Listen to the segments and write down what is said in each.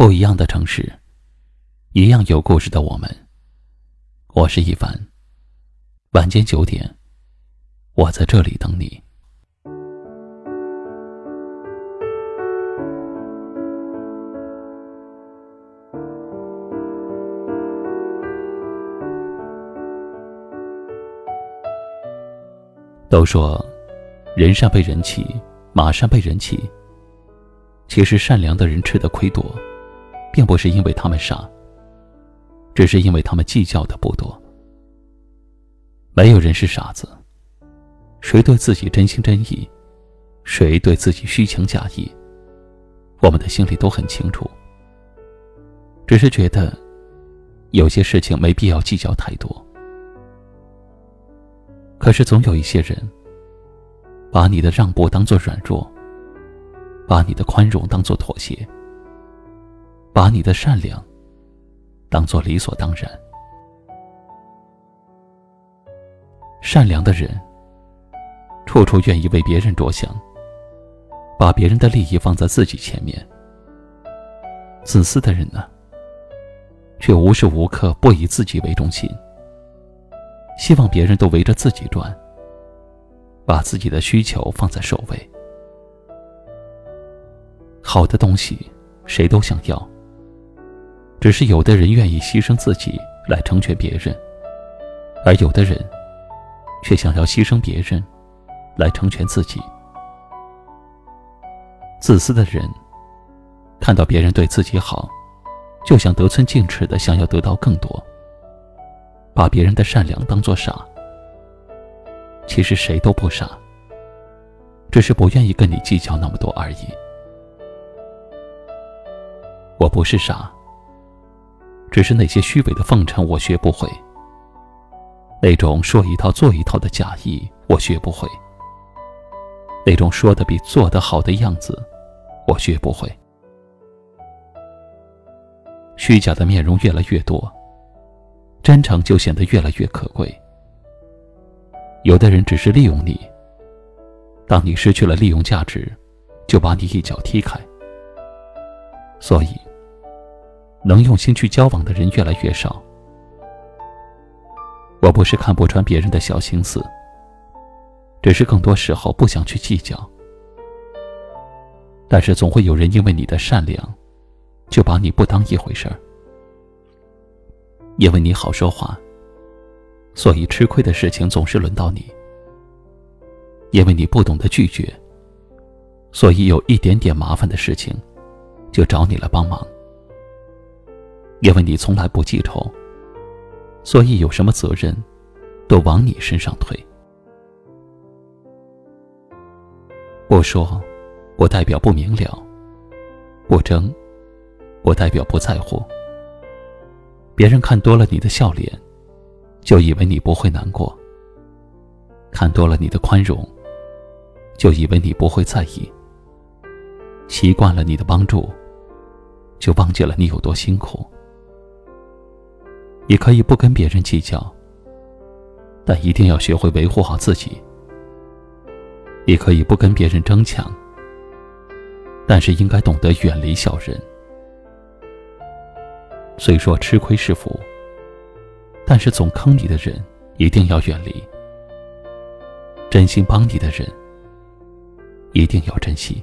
不一样的城市，一样有故事的我们。我是一凡。晚间九点，我在这里等你。都说，人善被人欺，马善被人骑。其实，善良的人吃的亏多。并不是因为他们傻，只是因为他们计较的不多。没有人是傻子，谁对自己真心真意，谁对自己虚情假意，我们的心里都很清楚。只是觉得，有些事情没必要计较太多。可是总有一些人，把你的让步当做软弱，把你的宽容当做妥协。把你的善良当做理所当然。善良的人，处处愿意为别人着想，把别人的利益放在自己前面。自私的人呢，却无时无刻不以自己为中心，希望别人都围着自己转，把自己的需求放在首位。好的东西，谁都想要。只是有的人愿意牺牲自己来成全别人，而有的人却想要牺牲别人来成全自己。自私的人看到别人对自己好，就想得寸进尺的想要得到更多，把别人的善良当作傻。其实谁都不傻，只是不愿意跟你计较那么多而已。我不是傻。只是那些虚伪的奉承，我学不会；那种说一套做一套的假意，我学不会；那种说的比做的好的样子，我学不会。虚假的面容越来越多，真诚就显得越来越可贵。有的人只是利用你，当你失去了利用价值，就把你一脚踢开。所以。能用心去交往的人越来越少。我不是看不穿别人的小心思，只是更多时候不想去计较。但是总会有人因为你的善良，就把你不当一回事儿。因为你好说话，所以吃亏的事情总是轮到你。因为你不懂得拒绝，所以有一点点麻烦的事情，就找你来帮忙。因为你从来不记仇，所以有什么责任，都往你身上推。不说，不代表不明了；不争，不代表不在乎。别人看多了你的笑脸，就以为你不会难过；看多了你的宽容，就以为你不会在意；习惯了你的帮助，就忘记了你有多辛苦。你可以不跟别人计较，但一定要学会维护好自己。你可以不跟别人争抢，但是应该懂得远离小人。虽说吃亏是福，但是总坑你的人一定要远离。真心帮你的人一定要珍惜。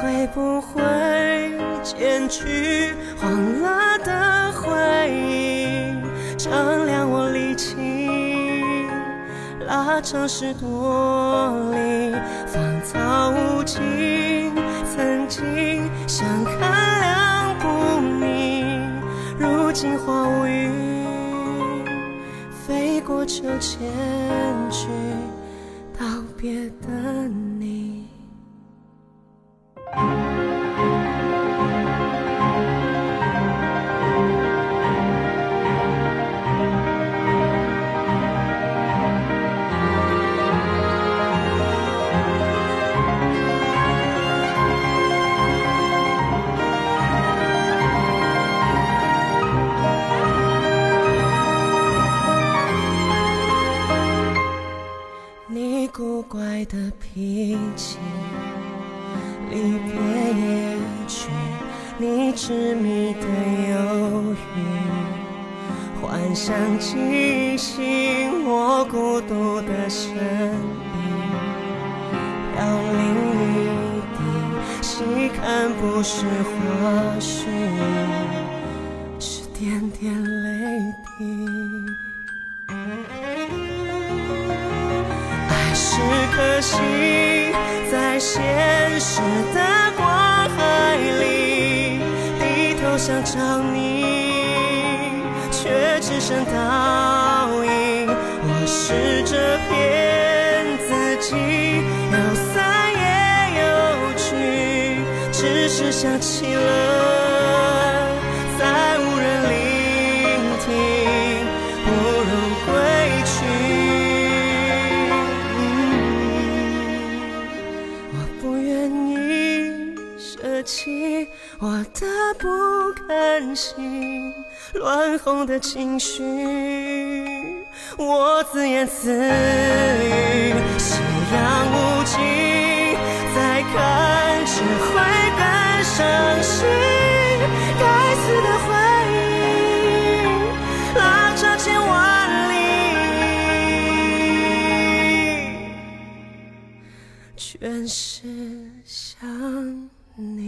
会不会剪去黄了的回忆，丈量我力气，拉长十多里，芳草无尽。曾经相看两不腻，如今花无语，飞过秋千去道别的你。想惊醒我孤独的身影，飘零一地，细看不是花絮，是点点泪滴。爱是颗星，在现实的光海里低头想找你，却只剩倒影。我试着骗自己，有散也有聚，只是想起了，再无人聆听，不如归去。我不愿意舍弃我的不甘心，乱哄的情绪，我自言自语，夕阳无尽，再看只会更伤心。该死的回忆，拉长千万里。全是想你。